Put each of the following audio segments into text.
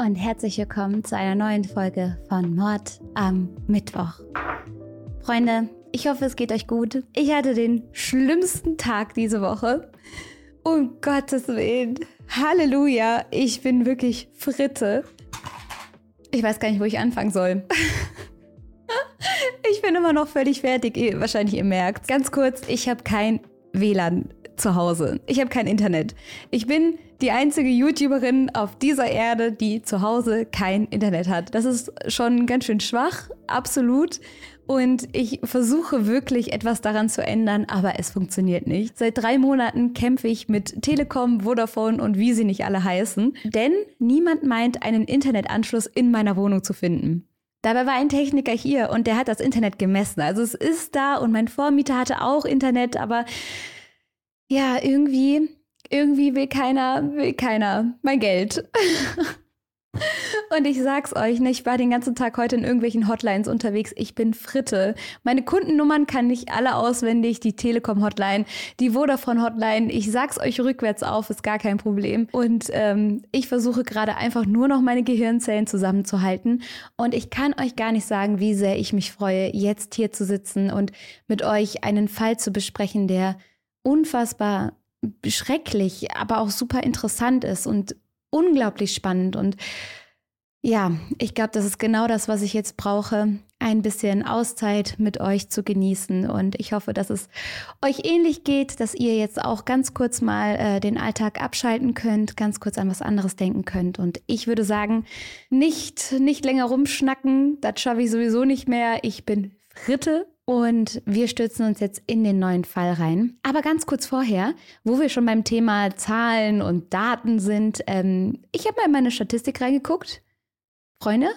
und herzlich willkommen zu einer neuen Folge von Mord am Mittwoch. Freunde, ich hoffe, es geht euch gut. Ich hatte den schlimmsten Tag diese Woche. Um Gottes Willen. Halleluja. Ich bin wirklich Fritte. Ich weiß gar nicht, wo ich anfangen soll. ich bin immer noch völlig fertig. Ihr, wahrscheinlich ihr merkt. Ganz kurz, ich habe kein WLAN zu Hause. Ich habe kein Internet. Ich bin die einzige YouTuberin auf dieser Erde, die zu Hause kein Internet hat. Das ist schon ganz schön schwach, absolut. Und ich versuche wirklich etwas daran zu ändern, aber es funktioniert nicht. Seit drei Monaten kämpfe ich mit Telekom, Vodafone und wie sie nicht alle heißen, denn niemand meint, einen Internetanschluss in meiner Wohnung zu finden. Dabei war ein Techniker hier und der hat das Internet gemessen. Also es ist da und mein Vormieter hatte auch Internet, aber ja, irgendwie, irgendwie will keiner, will keiner mein Geld. Und ich sag's euch, ne, ich war den ganzen Tag heute in irgendwelchen Hotlines unterwegs. Ich bin Fritte. Meine Kundennummern kann ich alle auswendig. Die Telekom-Hotline, die Vodafone-Hotline. Ich sag's euch rückwärts auf, ist gar kein Problem. Und ähm, ich versuche gerade einfach nur noch meine Gehirnzellen zusammenzuhalten. Und ich kann euch gar nicht sagen, wie sehr ich mich freue, jetzt hier zu sitzen und mit euch einen Fall zu besprechen, der unfassbar schrecklich, aber auch super interessant ist und unglaublich spannend. Und ja, ich glaube, das ist genau das, was ich jetzt brauche. Ein bisschen Auszeit mit euch zu genießen. Und ich hoffe, dass es euch ähnlich geht, dass ihr jetzt auch ganz kurz mal äh, den Alltag abschalten könnt, ganz kurz an was anderes denken könnt. Und ich würde sagen, nicht, nicht länger rumschnacken. Das schaffe ich sowieso nicht mehr. Ich bin Fritte und wir stürzen uns jetzt in den neuen Fall rein. Aber ganz kurz vorher, wo wir schon beim Thema Zahlen und Daten sind, ähm, ich habe mal in meine Statistik reingeguckt. Freunde,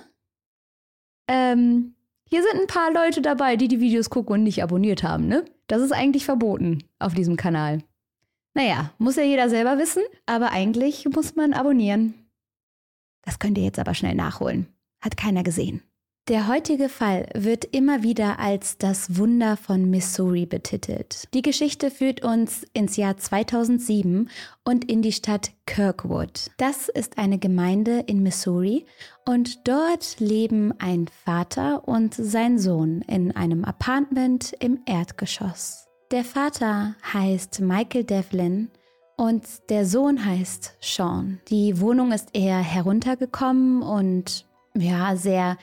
ähm, hier sind ein paar Leute dabei, die die Videos gucken und nicht abonniert haben, ne? Das ist eigentlich verboten auf diesem Kanal. Naja, muss ja jeder selber wissen, aber eigentlich muss man abonnieren. Das könnt ihr jetzt aber schnell nachholen. Hat keiner gesehen. Der heutige Fall wird immer wieder als das Wunder von Missouri betitelt. Die Geschichte führt uns ins Jahr 2007 und in die Stadt Kirkwood. Das ist eine Gemeinde in Missouri und dort leben ein Vater und sein Sohn in einem Apartment im Erdgeschoss. Der Vater heißt Michael Devlin und der Sohn heißt Sean. Die Wohnung ist eher heruntergekommen und ja, sehr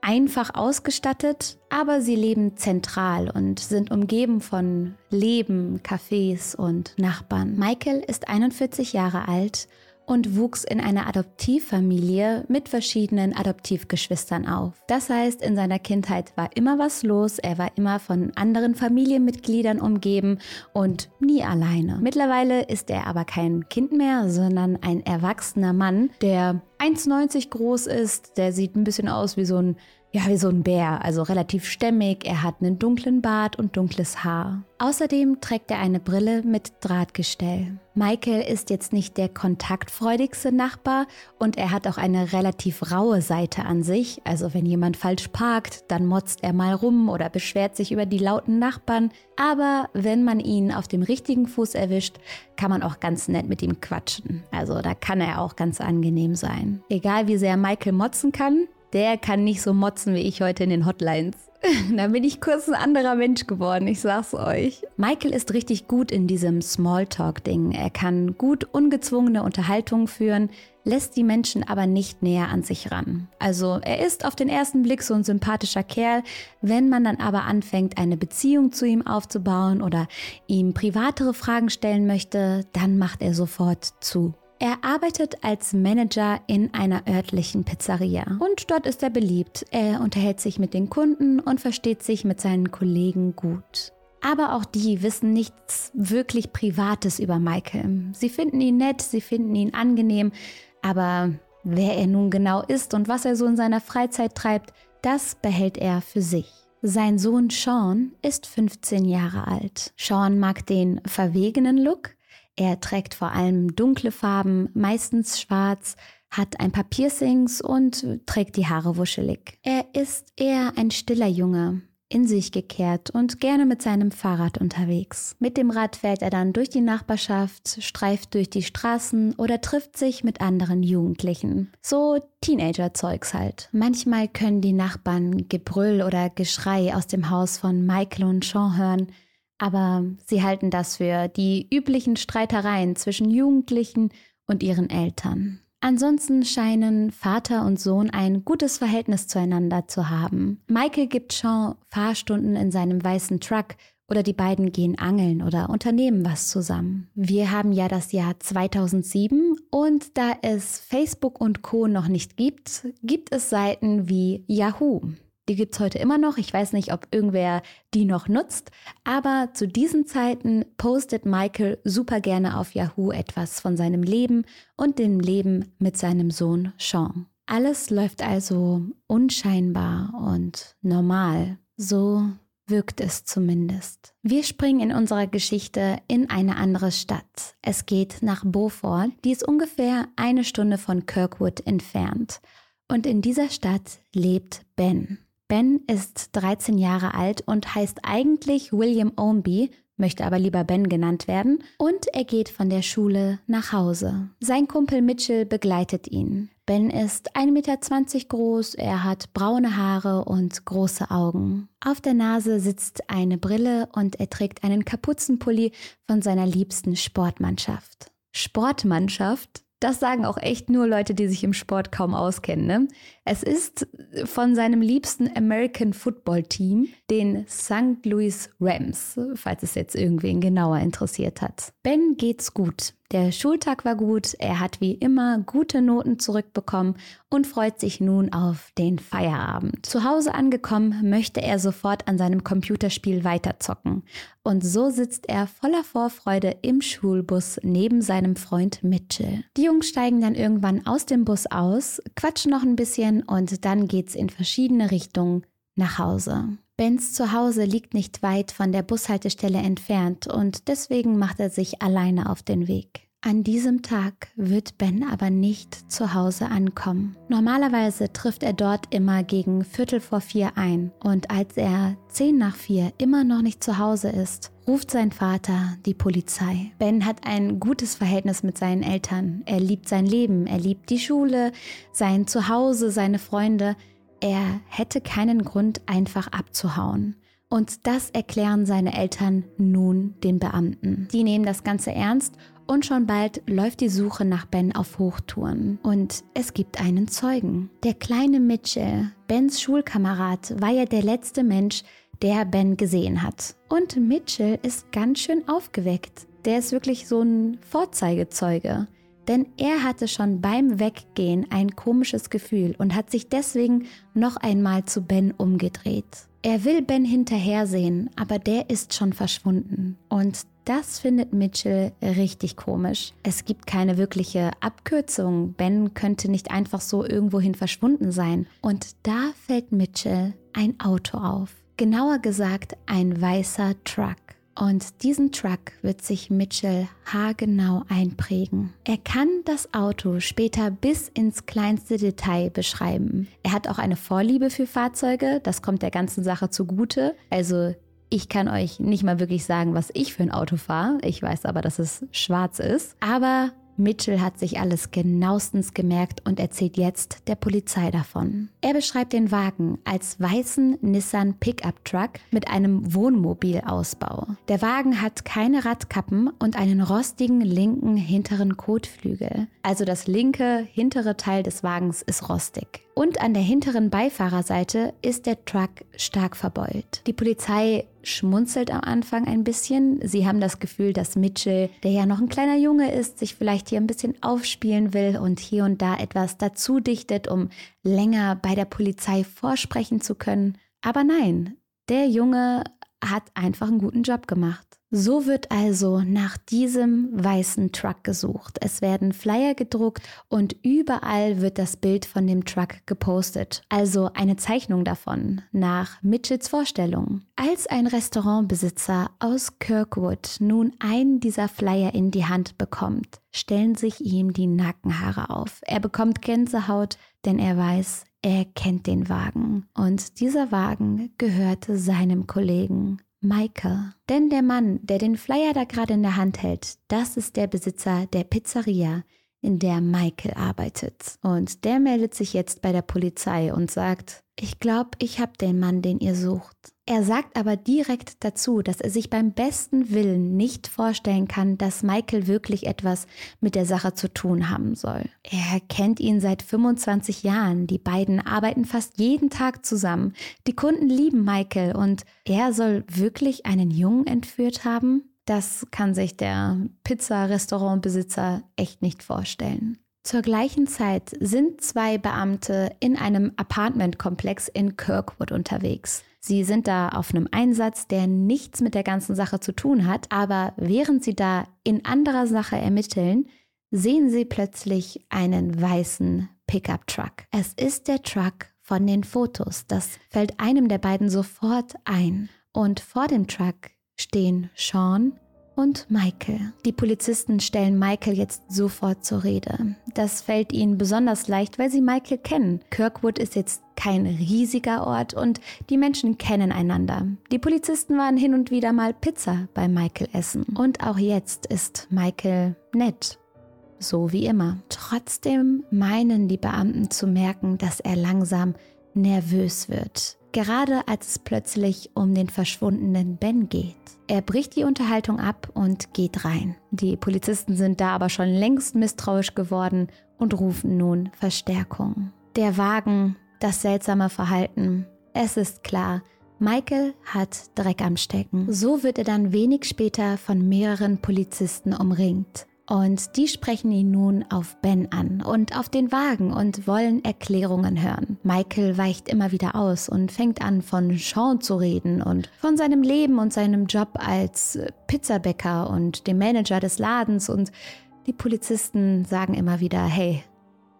einfach ausgestattet, aber sie leben zentral und sind umgeben von Leben, Cafés und Nachbarn. Michael ist 41 Jahre alt und wuchs in einer Adoptivfamilie mit verschiedenen Adoptivgeschwistern auf. Das heißt, in seiner Kindheit war immer was los, er war immer von anderen Familienmitgliedern umgeben und nie alleine. Mittlerweile ist er aber kein Kind mehr, sondern ein erwachsener Mann, der 1,90 groß ist, der sieht ein bisschen aus wie so ein ja, wie so ein Bär, also relativ stämmig. Er hat einen dunklen Bart und dunkles Haar. Außerdem trägt er eine Brille mit Drahtgestell. Michael ist jetzt nicht der kontaktfreudigste Nachbar und er hat auch eine relativ raue Seite an sich. Also wenn jemand falsch parkt, dann motzt er mal rum oder beschwert sich über die lauten Nachbarn. Aber wenn man ihn auf dem richtigen Fuß erwischt, kann man auch ganz nett mit ihm quatschen. Also da kann er auch ganz angenehm sein. Egal wie sehr Michael motzen kann, der kann nicht so motzen wie ich heute in den Hotlines. da bin ich kurz ein anderer Mensch geworden, ich sag's euch. Michael ist richtig gut in diesem Smalltalk-Ding. Er kann gut ungezwungene Unterhaltungen führen, lässt die Menschen aber nicht näher an sich ran. Also er ist auf den ersten Blick so ein sympathischer Kerl, wenn man dann aber anfängt, eine Beziehung zu ihm aufzubauen oder ihm privatere Fragen stellen möchte, dann macht er sofort zu. Er arbeitet als Manager in einer örtlichen Pizzeria und dort ist er beliebt. Er unterhält sich mit den Kunden und versteht sich mit seinen Kollegen gut. Aber auch die wissen nichts wirklich Privates über Michael. Sie finden ihn nett, sie finden ihn angenehm, aber Wer er nun genau ist und was er so in seiner Freizeit treibt, das behält er für sich. Sein Sohn Sean ist 15 Jahre alt. Sean mag den verwegenen Look. Er trägt vor allem dunkle Farben, meistens schwarz, hat ein paar Piercings und trägt die Haare wuschelig. Er ist eher ein stiller Junge, in sich gekehrt und gerne mit seinem Fahrrad unterwegs. Mit dem Rad fährt er dann durch die Nachbarschaft, streift durch die Straßen oder trifft sich mit anderen Jugendlichen. So Teenager-Zeugs halt. Manchmal können die Nachbarn Gebrüll oder Geschrei aus dem Haus von Michael und Sean hören, aber sie halten das für die üblichen Streitereien zwischen Jugendlichen und ihren Eltern. Ansonsten scheinen Vater und Sohn ein gutes Verhältnis zueinander zu haben. Michael gibt Sean Fahrstunden in seinem weißen Truck oder die beiden gehen angeln oder unternehmen was zusammen. Wir haben ja das Jahr 2007 und da es Facebook und Co noch nicht gibt, gibt es Seiten wie Yahoo. Die gibt es heute immer noch. Ich weiß nicht, ob irgendwer die noch nutzt. Aber zu diesen Zeiten postet Michael super gerne auf Yahoo etwas von seinem Leben und dem Leben mit seinem Sohn Sean. Alles läuft also unscheinbar und normal. So wirkt es zumindest. Wir springen in unserer Geschichte in eine andere Stadt. Es geht nach Beaufort, die ist ungefähr eine Stunde von Kirkwood entfernt. Und in dieser Stadt lebt Ben. Ben ist 13 Jahre alt und heißt eigentlich William Omby, möchte aber lieber Ben genannt werden, und er geht von der Schule nach Hause. Sein Kumpel Mitchell begleitet ihn. Ben ist 1,20 Meter groß, er hat braune Haare und große Augen. Auf der Nase sitzt eine Brille und er trägt einen Kapuzenpulli von seiner liebsten Sportmannschaft. Sportmannschaft das sagen auch echt nur Leute, die sich im Sport kaum auskennen. Ne? Es ist von seinem liebsten American Football Team, den St. Louis Rams, falls es jetzt irgendwen genauer interessiert hat. Ben geht's gut. Der Schultag war gut, er hat wie immer gute Noten zurückbekommen und freut sich nun auf den Feierabend. Zu Hause angekommen, möchte er sofort an seinem Computerspiel weiterzocken. Und so sitzt er voller Vorfreude im Schulbus neben seinem Freund Mitchell. Die Jungs steigen dann irgendwann aus dem Bus aus, quatschen noch ein bisschen und dann geht's in verschiedene Richtungen nach Hause. Bens Zuhause liegt nicht weit von der Bushaltestelle entfernt und deswegen macht er sich alleine auf den Weg. An diesem Tag wird Ben aber nicht zu Hause ankommen. Normalerweise trifft er dort immer gegen Viertel vor vier ein und als er zehn nach vier immer noch nicht zu Hause ist, ruft sein Vater die Polizei. Ben hat ein gutes Verhältnis mit seinen Eltern. Er liebt sein Leben, er liebt die Schule, sein Zuhause, seine Freunde. Er hätte keinen Grund, einfach abzuhauen. Und das erklären seine Eltern nun den Beamten. Die nehmen das Ganze ernst und schon bald läuft die Suche nach Ben auf Hochtouren. Und es gibt einen Zeugen. Der kleine Mitchell, Bens Schulkamerad, war ja der letzte Mensch, der Ben gesehen hat. Und Mitchell ist ganz schön aufgeweckt. Der ist wirklich so ein Vorzeigezeuge denn er hatte schon beim Weggehen ein komisches Gefühl und hat sich deswegen noch einmal zu Ben umgedreht. Er will Ben hinterhersehen, aber der ist schon verschwunden. Und das findet Mitchell richtig komisch. Es gibt keine wirkliche Abkürzung. Ben könnte nicht einfach so irgendwohin verschwunden sein. Und da fällt Mitchell ein Auto auf. Genauer gesagt ein weißer Truck. Und diesen Truck wird sich Mitchell haargenau einprägen. Er kann das Auto später bis ins kleinste Detail beschreiben. Er hat auch eine Vorliebe für Fahrzeuge, das kommt der ganzen Sache zugute. Also ich kann euch nicht mal wirklich sagen, was ich für ein Auto fahre. Ich weiß aber, dass es schwarz ist. Aber Mitchell hat sich alles genauestens gemerkt und erzählt jetzt der Polizei davon. Er beschreibt den Wagen als weißen Nissan Pickup Truck mit einem Wohnmobilausbau. Der Wagen hat keine Radkappen und einen rostigen linken hinteren Kotflügel. Also das linke hintere Teil des Wagens ist rostig. Und an der hinteren Beifahrerseite ist der Truck stark verbeult. Die Polizei schmunzelt am Anfang ein bisschen. Sie haben das Gefühl, dass Mitchell, der ja noch ein kleiner Junge ist, sich vielleicht hier ein bisschen aufspielen will und hier und da etwas dazu dichtet, um länger bei der Polizei vorsprechen zu können. Aber nein, der Junge hat einfach einen guten Job gemacht. So wird also nach diesem weißen Truck gesucht. Es werden Flyer gedruckt und überall wird das Bild von dem Truck gepostet. Also eine Zeichnung davon nach Mitchells Vorstellung. Als ein Restaurantbesitzer aus Kirkwood nun einen dieser Flyer in die Hand bekommt, stellen sich ihm die Nackenhaare auf. Er bekommt Gänsehaut, denn er weiß, er kennt den Wagen. Und dieser Wagen gehörte seinem Kollegen Michael. Denn der Mann, der den Flyer da gerade in der Hand hält, das ist der Besitzer der Pizzeria, in der Michael arbeitet. Und der meldet sich jetzt bei der Polizei und sagt, ich glaube, ich habe den Mann, den ihr sucht. Er sagt aber direkt dazu, dass er sich beim besten Willen nicht vorstellen kann, dass Michael wirklich etwas mit der Sache zu tun haben soll. Er kennt ihn seit 25 Jahren. Die beiden arbeiten fast jeden Tag zusammen. Die Kunden lieben Michael und er soll wirklich einen Jungen entführt haben? Das kann sich der Pizza-Restaurantbesitzer echt nicht vorstellen. Zur gleichen Zeit sind zwei Beamte in einem Apartmentkomplex in Kirkwood unterwegs. Sie sind da auf einem Einsatz, der nichts mit der ganzen Sache zu tun hat, aber während sie da in anderer Sache ermitteln, sehen sie plötzlich einen weißen Pickup-Truck. Es ist der Truck von den Fotos. Das fällt einem der beiden sofort ein. Und vor dem Truck stehen Sean und Michael. Die Polizisten stellen Michael jetzt sofort zur Rede. Das fällt ihnen besonders leicht, weil sie Michael kennen. Kirkwood ist jetzt kein riesiger Ort und die Menschen kennen einander. Die Polizisten waren hin und wieder mal Pizza bei Michael essen. Und auch jetzt ist Michael nett. So wie immer. Trotzdem meinen die Beamten zu merken, dass er langsam nervös wird gerade als es plötzlich um den verschwundenen Ben geht. Er bricht die Unterhaltung ab und geht rein. Die Polizisten sind da aber schon längst misstrauisch geworden und rufen nun Verstärkung. Der Wagen, das seltsame Verhalten. Es ist klar, Michael hat Dreck am Stecken. So wird er dann wenig später von mehreren Polizisten umringt. Und die sprechen ihn nun auf Ben an und auf den Wagen und wollen Erklärungen hören. Michael weicht immer wieder aus und fängt an, von Sean zu reden und von seinem Leben und seinem Job als Pizzabäcker und dem Manager des Ladens. Und die Polizisten sagen immer wieder, hey,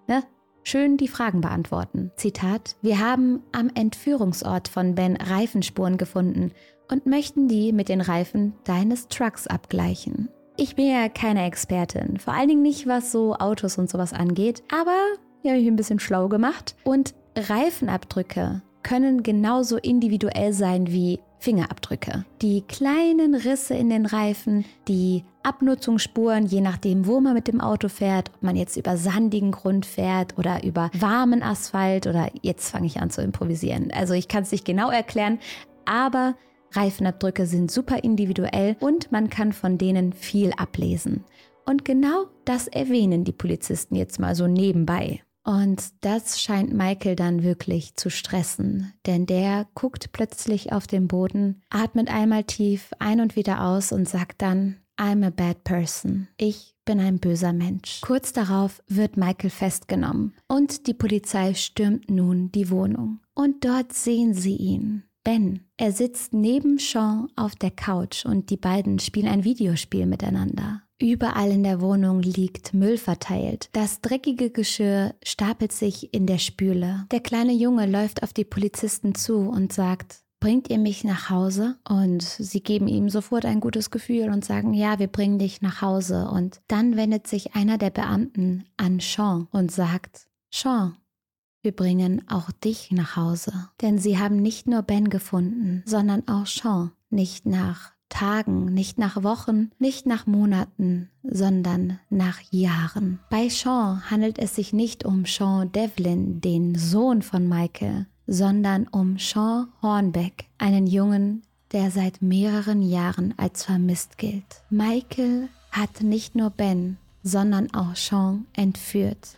ne? Schön die Fragen beantworten. Zitat, wir haben am Entführungsort von Ben Reifenspuren gefunden und möchten die mit den Reifen deines Trucks abgleichen. Ich bin ja keine Expertin, vor allen Dingen nicht, was so Autos und sowas angeht, aber ich ein bisschen schlau gemacht. Und Reifenabdrücke können genauso individuell sein wie Fingerabdrücke. Die kleinen Risse in den Reifen, die Abnutzungsspuren, je nachdem, wo man mit dem Auto fährt, ob man jetzt über sandigen Grund fährt oder über warmen Asphalt oder jetzt fange ich an zu improvisieren. Also ich kann es nicht genau erklären, aber Reifenabdrücke sind super individuell und man kann von denen viel ablesen. Und genau das erwähnen die Polizisten jetzt mal so nebenbei. Und das scheint Michael dann wirklich zu stressen, denn der guckt plötzlich auf den Boden, atmet einmal tief ein und wieder aus und sagt dann, I'm a bad person. Ich bin ein böser Mensch. Kurz darauf wird Michael festgenommen und die Polizei stürmt nun die Wohnung. Und dort sehen sie ihn, Ben. Er sitzt neben Sean auf der Couch und die beiden spielen ein Videospiel miteinander. Überall in der Wohnung liegt Müll verteilt. Das dreckige Geschirr stapelt sich in der Spüle. Der kleine Junge läuft auf die Polizisten zu und sagt, Bringt ihr mich nach Hause? Und sie geben ihm sofort ein gutes Gefühl und sagen, ja, wir bringen dich nach Hause. Und dann wendet sich einer der Beamten an Sean und sagt, Sean, wir bringen auch dich nach Hause. Denn sie haben nicht nur Ben gefunden, sondern auch Sean. Nicht nach Tagen, nicht nach Wochen, nicht nach Monaten, sondern nach Jahren. Bei Sean handelt es sich nicht um Sean Devlin, den Sohn von Michael, sondern um Sean Hornbeck, einen Jungen, der seit mehreren Jahren als vermisst gilt. Michael hat nicht nur Ben, sondern auch Sean entführt.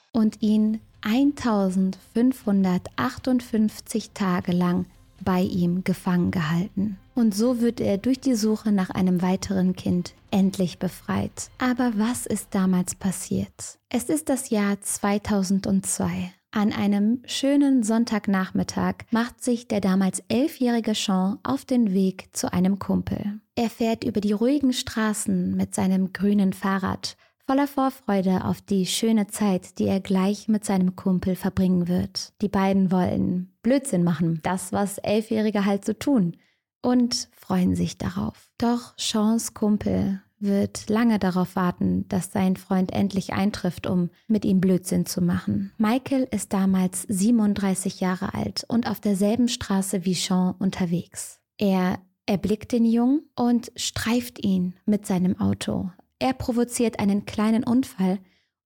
Und ihn 1558 Tage lang bei ihm gefangen gehalten. Und so wird er durch die Suche nach einem weiteren Kind endlich befreit. Aber was ist damals passiert? Es ist das Jahr 2002. An einem schönen Sonntagnachmittag macht sich der damals elfjährige Sean auf den Weg zu einem Kumpel. Er fährt über die ruhigen Straßen mit seinem grünen Fahrrad voller Vorfreude auf die schöne Zeit, die er gleich mit seinem Kumpel verbringen wird. Die beiden wollen Blödsinn machen, das, was Elfjährige halt so tun, und freuen sich darauf. Doch Seans Kumpel wird lange darauf warten, dass sein Freund endlich eintrifft, um mit ihm Blödsinn zu machen. Michael ist damals 37 Jahre alt und auf derselben Straße wie Sean unterwegs. Er erblickt den Jungen und streift ihn mit seinem Auto. Er provoziert einen kleinen Unfall,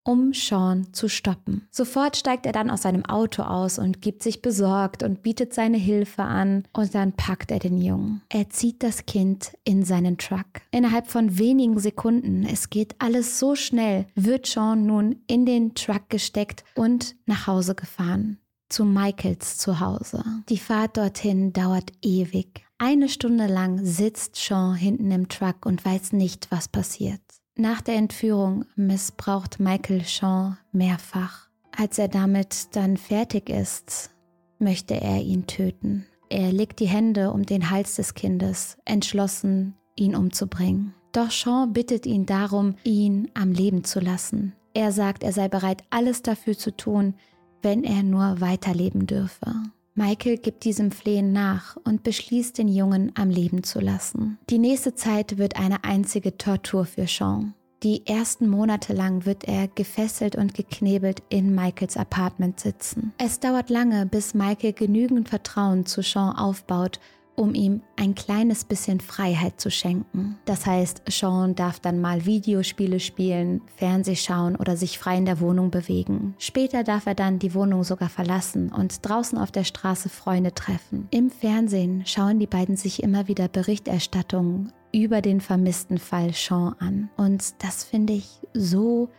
um Sean zu stoppen. Sofort steigt er dann aus seinem Auto aus und gibt sich besorgt und bietet seine Hilfe an und dann packt er den Jungen. Er zieht das Kind in seinen Truck. Innerhalb von wenigen Sekunden, es geht alles so schnell, wird Sean nun in den Truck gesteckt und nach Hause gefahren. Zu Michaels Zuhause. Die Fahrt dorthin dauert ewig. Eine Stunde lang sitzt Sean hinten im Truck und weiß nicht, was passiert. Nach der Entführung missbraucht Michael Sean mehrfach. Als er damit dann fertig ist, möchte er ihn töten. Er legt die Hände um den Hals des Kindes, entschlossen, ihn umzubringen. Doch Sean bittet ihn darum, ihn am Leben zu lassen. Er sagt, er sei bereit, alles dafür zu tun, wenn er nur weiterleben dürfe. Michael gibt diesem Flehen nach und beschließt, den Jungen am Leben zu lassen. Die nächste Zeit wird eine einzige Tortur für Sean. Die ersten Monate lang wird er gefesselt und geknebelt in Michaels Apartment sitzen. Es dauert lange, bis Michael genügend Vertrauen zu Sean aufbaut, um ihm ein kleines bisschen Freiheit zu schenken. Das heißt, Sean darf dann mal Videospiele spielen, Fernseh schauen oder sich frei in der Wohnung bewegen. Später darf er dann die Wohnung sogar verlassen und draußen auf der Straße Freunde treffen. Im Fernsehen schauen die beiden sich immer wieder Berichterstattungen über den vermissten Fall Sean an. Und das finde ich so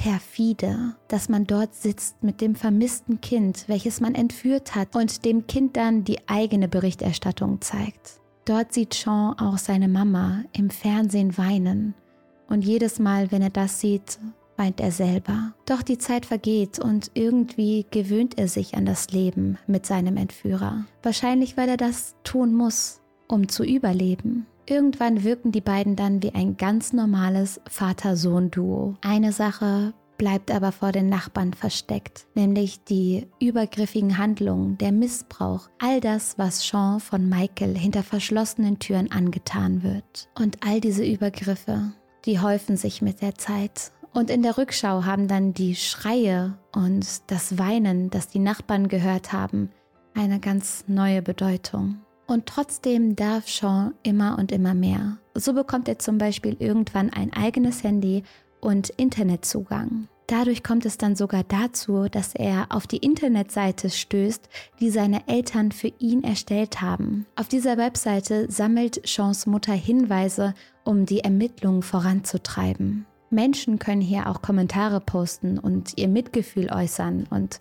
perfide, dass man dort sitzt mit dem vermissten Kind, welches man entführt hat und dem Kind dann die eigene Berichterstattung zeigt. Dort sieht Sean auch seine Mama im Fernsehen weinen und jedes Mal, wenn er das sieht, weint er selber. Doch die Zeit vergeht und irgendwie gewöhnt er sich an das Leben mit seinem Entführer. Wahrscheinlich, weil er das tun muss, um zu überleben. Irgendwann wirken die beiden dann wie ein ganz normales Vater-Sohn-Duo. Eine Sache bleibt aber vor den Nachbarn versteckt, nämlich die übergriffigen Handlungen, der Missbrauch, all das, was Sean von Michael hinter verschlossenen Türen angetan wird. Und all diese Übergriffe, die häufen sich mit der Zeit. Und in der Rückschau haben dann die Schreie und das Weinen, das die Nachbarn gehört haben, eine ganz neue Bedeutung. Und trotzdem darf Sean immer und immer mehr. So bekommt er zum Beispiel irgendwann ein eigenes Handy und Internetzugang. Dadurch kommt es dann sogar dazu, dass er auf die Internetseite stößt, die seine Eltern für ihn erstellt haben. Auf dieser Webseite sammelt Seans Mutter Hinweise, um die Ermittlungen voranzutreiben. Menschen können hier auch Kommentare posten und ihr Mitgefühl äußern und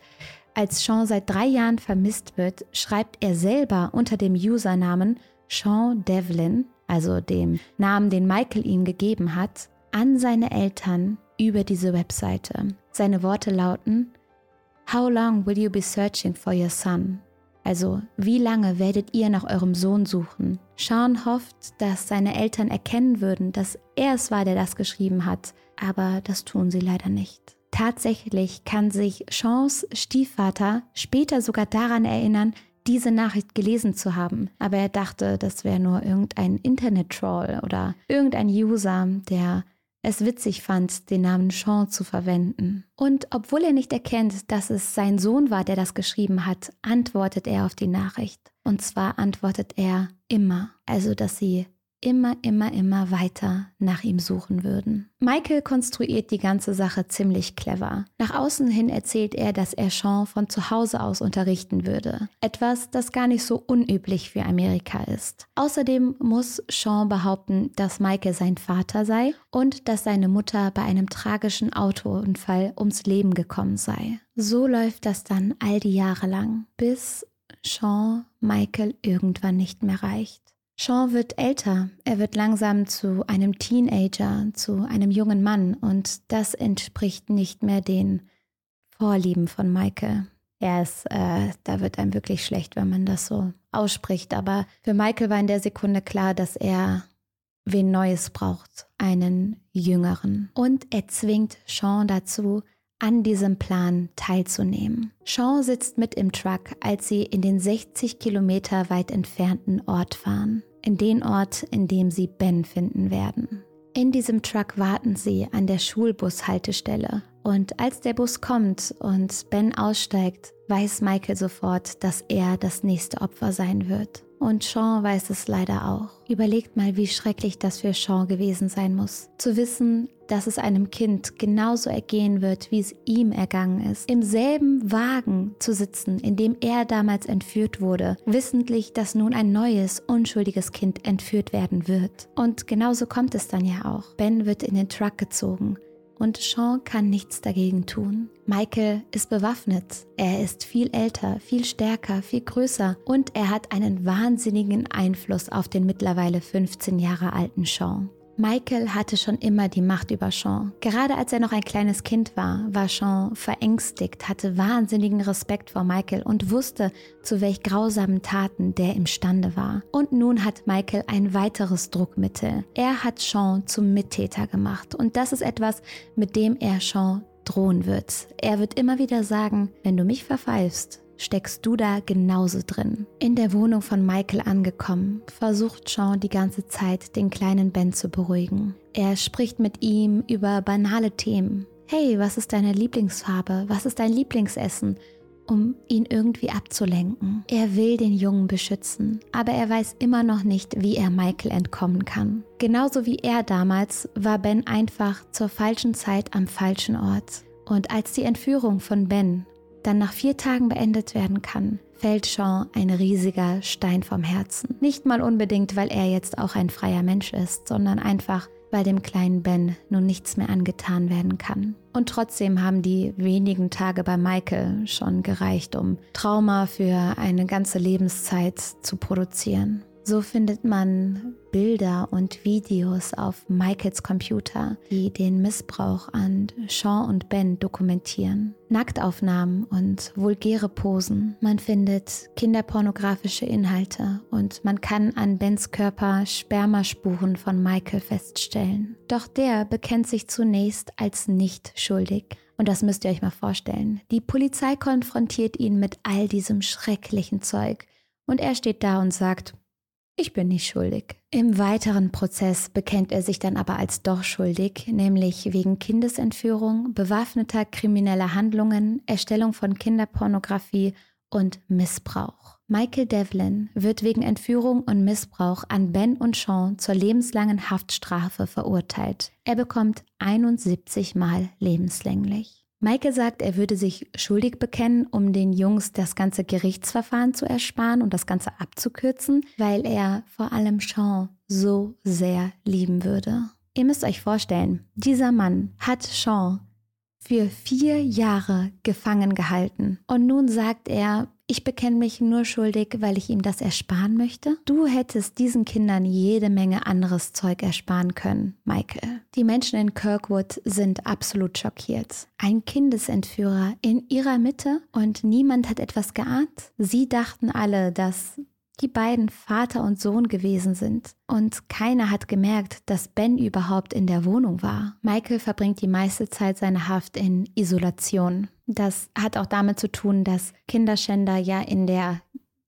als Sean seit drei Jahren vermisst wird, schreibt er selber unter dem Usernamen Sean Devlin, also dem Namen, den Michael ihm gegeben hat, an seine Eltern über diese Webseite. Seine Worte lauten, How long will you be searching for your son? Also, wie lange werdet ihr nach eurem Sohn suchen? Sean hofft, dass seine Eltern erkennen würden, dass er es war, der das geschrieben hat, aber das tun sie leider nicht. Tatsächlich kann sich Seans Stiefvater später sogar daran erinnern, diese Nachricht gelesen zu haben. Aber er dachte, das wäre nur irgendein Internet-Troll oder irgendein User, der es witzig fand, den Namen Sean zu verwenden. Und obwohl er nicht erkennt, dass es sein Sohn war, der das geschrieben hat, antwortet er auf die Nachricht. Und zwar antwortet er immer, also dass sie immer, immer, immer weiter nach ihm suchen würden. Michael konstruiert die ganze Sache ziemlich clever. Nach außen hin erzählt er, dass er Sean von zu Hause aus unterrichten würde. Etwas, das gar nicht so unüblich für Amerika ist. Außerdem muss Sean behaupten, dass Michael sein Vater sei und dass seine Mutter bei einem tragischen Autounfall ums Leben gekommen sei. So läuft das dann all die Jahre lang, bis Sean Michael irgendwann nicht mehr reicht. Sean wird älter, er wird langsam zu einem Teenager, zu einem jungen Mann und das entspricht nicht mehr den Vorlieben von Michael. Er ist, äh, da wird einem wirklich schlecht, wenn man das so ausspricht, aber für Michael war in der Sekunde klar, dass er wen Neues braucht, einen Jüngeren. Und er zwingt Sean dazu, an diesem Plan teilzunehmen. Sean sitzt mit im Truck, als sie in den 60 Kilometer weit entfernten Ort fahren. In den Ort, in dem sie Ben finden werden. In diesem Truck warten sie an der Schulbushaltestelle. Und als der Bus kommt und Ben aussteigt, weiß Michael sofort, dass er das nächste Opfer sein wird. Und Sean weiß es leider auch. Überlegt mal, wie schrecklich das für Sean gewesen sein muss. Zu wissen, dass es einem Kind genauso ergehen wird, wie es ihm ergangen ist. Im selben Wagen zu sitzen, in dem er damals entführt wurde, wissentlich, dass nun ein neues, unschuldiges Kind entführt werden wird. Und genauso kommt es dann ja auch. Ben wird in den Truck gezogen und Sean kann nichts dagegen tun. Michael ist bewaffnet. Er ist viel älter, viel stärker, viel größer und er hat einen wahnsinnigen Einfluss auf den mittlerweile 15 Jahre alten Sean. Michael hatte schon immer die Macht über Sean. Gerade als er noch ein kleines Kind war, war Sean verängstigt, hatte wahnsinnigen Respekt vor Michael und wusste, zu welch grausamen Taten der imstande war. Und nun hat Michael ein weiteres Druckmittel. Er hat Sean zum Mittäter gemacht und das ist etwas, mit dem er Sean drohen wird. Er wird immer wieder sagen, wenn du mich verpfeifst, steckst du da genauso drin. In der Wohnung von Michael angekommen, versucht Sean die ganze Zeit, den kleinen Ben zu beruhigen. Er spricht mit ihm über banale Themen. Hey, was ist deine Lieblingsfarbe? Was ist dein Lieblingsessen? um ihn irgendwie abzulenken. Er will den Jungen beschützen, aber er weiß immer noch nicht, wie er Michael entkommen kann. Genauso wie er damals war Ben einfach zur falschen Zeit am falschen Ort. Und als die Entführung von Ben dann nach vier Tagen beendet werden kann, fällt Sean ein riesiger Stein vom Herzen. Nicht mal unbedingt, weil er jetzt auch ein freier Mensch ist, sondern einfach, weil dem kleinen Ben nun nichts mehr angetan werden kann. Und trotzdem haben die wenigen Tage bei Michael schon gereicht, um Trauma für eine ganze Lebenszeit zu produzieren. So findet man Bilder und Videos auf Michaels Computer, die den Missbrauch an Sean und Ben dokumentieren. Nacktaufnahmen und vulgäre Posen. Man findet kinderpornografische Inhalte und man kann an Bens Körper Spermaspuren von Michael feststellen. Doch der bekennt sich zunächst als nicht schuldig. Und das müsst ihr euch mal vorstellen. Die Polizei konfrontiert ihn mit all diesem schrecklichen Zeug. Und er steht da und sagt, ich bin nicht schuldig. Im weiteren Prozess bekennt er sich dann aber als doch schuldig, nämlich wegen Kindesentführung, bewaffneter krimineller Handlungen, Erstellung von Kinderpornografie und Missbrauch. Michael Devlin wird wegen Entführung und Missbrauch an Ben und Sean zur lebenslangen Haftstrafe verurteilt. Er bekommt 71 Mal lebenslänglich. Maike sagt, er würde sich schuldig bekennen, um den Jungs das ganze Gerichtsverfahren zu ersparen und das Ganze abzukürzen, weil er vor allem Sean so sehr lieben würde. Ihr müsst euch vorstellen, dieser Mann hat Sean für vier Jahre gefangen gehalten und nun sagt er, ich bekenne mich nur schuldig, weil ich ihm das ersparen möchte. Du hättest diesen Kindern jede Menge anderes Zeug ersparen können, Michael. Die Menschen in Kirkwood sind absolut schockiert. Ein Kindesentführer in ihrer Mitte und niemand hat etwas geahnt. Sie dachten alle, dass die beiden Vater und Sohn gewesen sind. Und keiner hat gemerkt, dass Ben überhaupt in der Wohnung war. Michael verbringt die meiste Zeit seiner Haft in Isolation. Das hat auch damit zu tun, dass Kinderschänder ja in der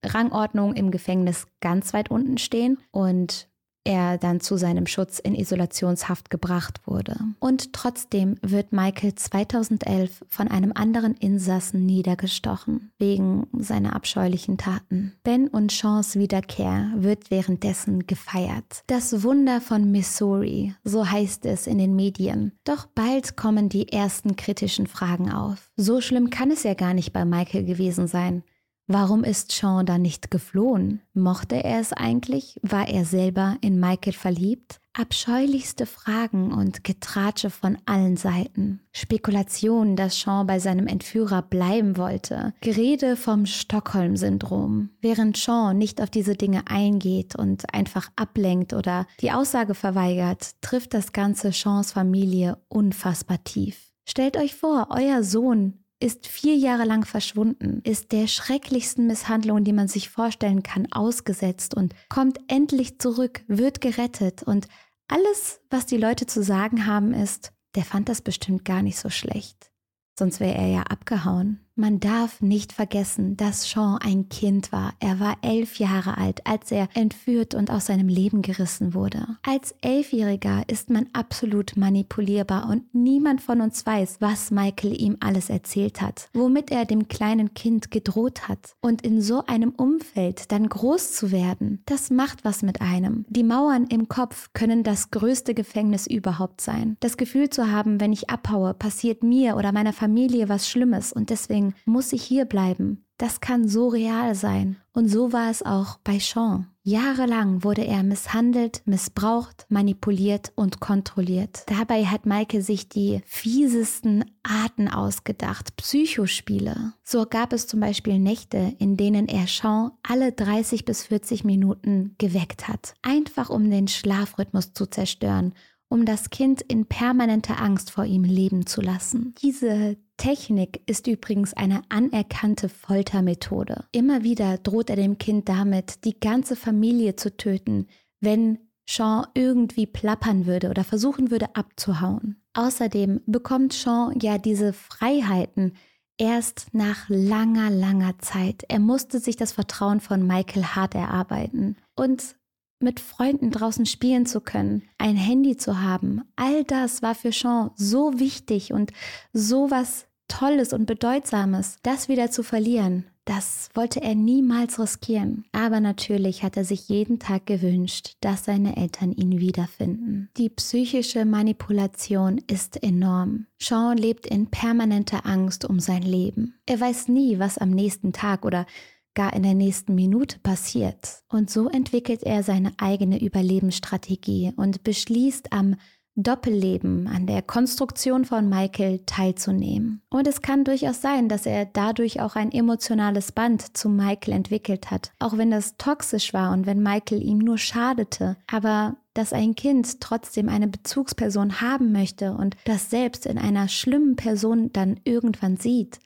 Rangordnung im Gefängnis ganz weit unten stehen. Und er dann zu seinem Schutz in Isolationshaft gebracht wurde. Und trotzdem wird Michael 2011 von einem anderen Insassen niedergestochen, wegen seiner abscheulichen Taten. Ben und Seans Wiederkehr wird währenddessen gefeiert. Das Wunder von Missouri, so heißt es in den Medien. Doch bald kommen die ersten kritischen Fragen auf. So schlimm kann es ja gar nicht bei Michael gewesen sein. Warum ist Sean dann nicht geflohen? Mochte er es eigentlich? War er selber in Michael verliebt? Abscheulichste Fragen und Getratsche von allen Seiten. Spekulationen, dass Sean bei seinem Entführer bleiben wollte. Gerede vom Stockholm-Syndrom. Während Sean nicht auf diese Dinge eingeht und einfach ablenkt oder die Aussage verweigert, trifft das Ganze Seans Familie unfassbar tief. Stellt euch vor, euer Sohn ist vier Jahre lang verschwunden, ist der schrecklichsten Misshandlung, die man sich vorstellen kann, ausgesetzt und kommt endlich zurück, wird gerettet und alles, was die Leute zu sagen haben, ist, der fand das bestimmt gar nicht so schlecht. Sonst wäre er ja abgehauen. Man darf nicht vergessen, dass Sean ein Kind war. Er war elf Jahre alt, als er entführt und aus seinem Leben gerissen wurde. Als Elfjähriger ist man absolut manipulierbar und niemand von uns weiß, was Michael ihm alles erzählt hat, womit er dem kleinen Kind gedroht hat. Und in so einem Umfeld dann groß zu werden, das macht was mit einem. Die Mauern im Kopf können das größte Gefängnis überhaupt sein. Das Gefühl zu haben, wenn ich abhaue, passiert mir oder meiner Familie was Schlimmes und deswegen muss ich hier bleiben. Das kann so real sein. Und so war es auch bei Sean. Jahrelang wurde er misshandelt, missbraucht, manipuliert und kontrolliert. Dabei hat Maike sich die fiesesten Arten ausgedacht, Psychospiele. So gab es zum Beispiel Nächte, in denen er Sean alle 30 bis 40 Minuten geweckt hat. Einfach um den Schlafrhythmus zu zerstören um das Kind in permanenter Angst vor ihm leben zu lassen. Diese Technik ist übrigens eine anerkannte Foltermethode. Immer wieder droht er dem Kind damit, die ganze Familie zu töten, wenn Sean irgendwie plappern würde oder versuchen würde abzuhauen. Außerdem bekommt Sean ja diese Freiheiten erst nach langer, langer Zeit. Er musste sich das Vertrauen von Michael hart erarbeiten. Und mit Freunden draußen spielen zu können, ein Handy zu haben, all das war für Sean so wichtig und so was Tolles und Bedeutsames, das wieder zu verlieren. Das wollte er niemals riskieren. Aber natürlich hat er sich jeden Tag gewünscht, dass seine Eltern ihn wiederfinden. Die psychische Manipulation ist enorm. Sean lebt in permanenter Angst um sein Leben. Er weiß nie, was am nächsten Tag oder gar in der nächsten Minute passiert. Und so entwickelt er seine eigene Überlebensstrategie und beschließt am Doppelleben, an der Konstruktion von Michael teilzunehmen. Und es kann durchaus sein, dass er dadurch auch ein emotionales Band zu Michael entwickelt hat, auch wenn das toxisch war und wenn Michael ihm nur schadete. Aber dass ein Kind trotzdem eine Bezugsperson haben möchte und das selbst in einer schlimmen Person dann irgendwann sieht,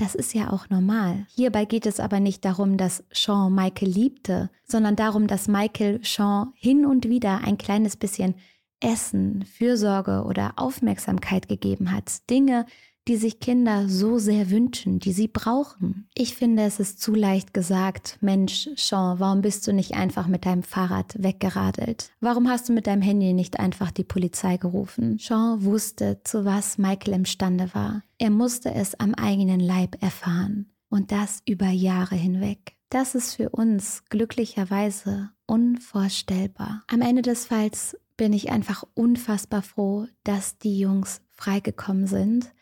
das ist ja auch normal. Hierbei geht es aber nicht darum, dass Sean Michael liebte, sondern darum, dass Michael Sean hin und wieder ein kleines bisschen Essen, Fürsorge oder Aufmerksamkeit gegeben hat. Dinge, die sich Kinder so sehr wünschen, die sie brauchen. Ich finde, es ist zu leicht gesagt, Mensch, Sean, warum bist du nicht einfach mit deinem Fahrrad weggeradelt? Warum hast du mit deinem Handy nicht einfach die Polizei gerufen? Sean wusste, zu was Michael imstande war. Er musste es am eigenen Leib erfahren. Und das über Jahre hinweg. Das ist für uns glücklicherweise unvorstellbar. Am Ende des Falls bin ich einfach unfassbar froh, dass die Jungs freigekommen sind.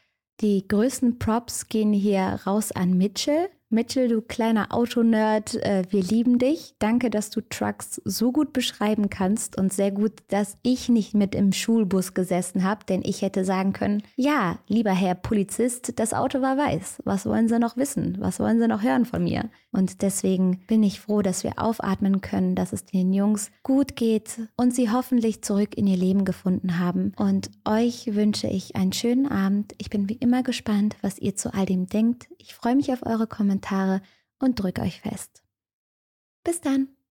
Die größten Props gehen hier raus an Mitchell, Mitchell, du kleiner Autonerd, äh, wir lieben dich. Danke, dass du Trucks so gut beschreiben kannst und sehr gut, dass ich nicht mit im Schulbus gesessen habe, denn ich hätte sagen können, ja, lieber Herr Polizist, das Auto war weiß. Was wollen Sie noch wissen? Was wollen Sie noch hören von mir? Und deswegen bin ich froh, dass wir aufatmen können, dass es den Jungs gut geht und sie hoffentlich zurück in ihr Leben gefunden haben. Und euch wünsche ich einen schönen Abend. Ich bin wie immer gespannt, was ihr zu all dem denkt. Ich freue mich auf eure Kommentare und drücke euch fest. Bis dann!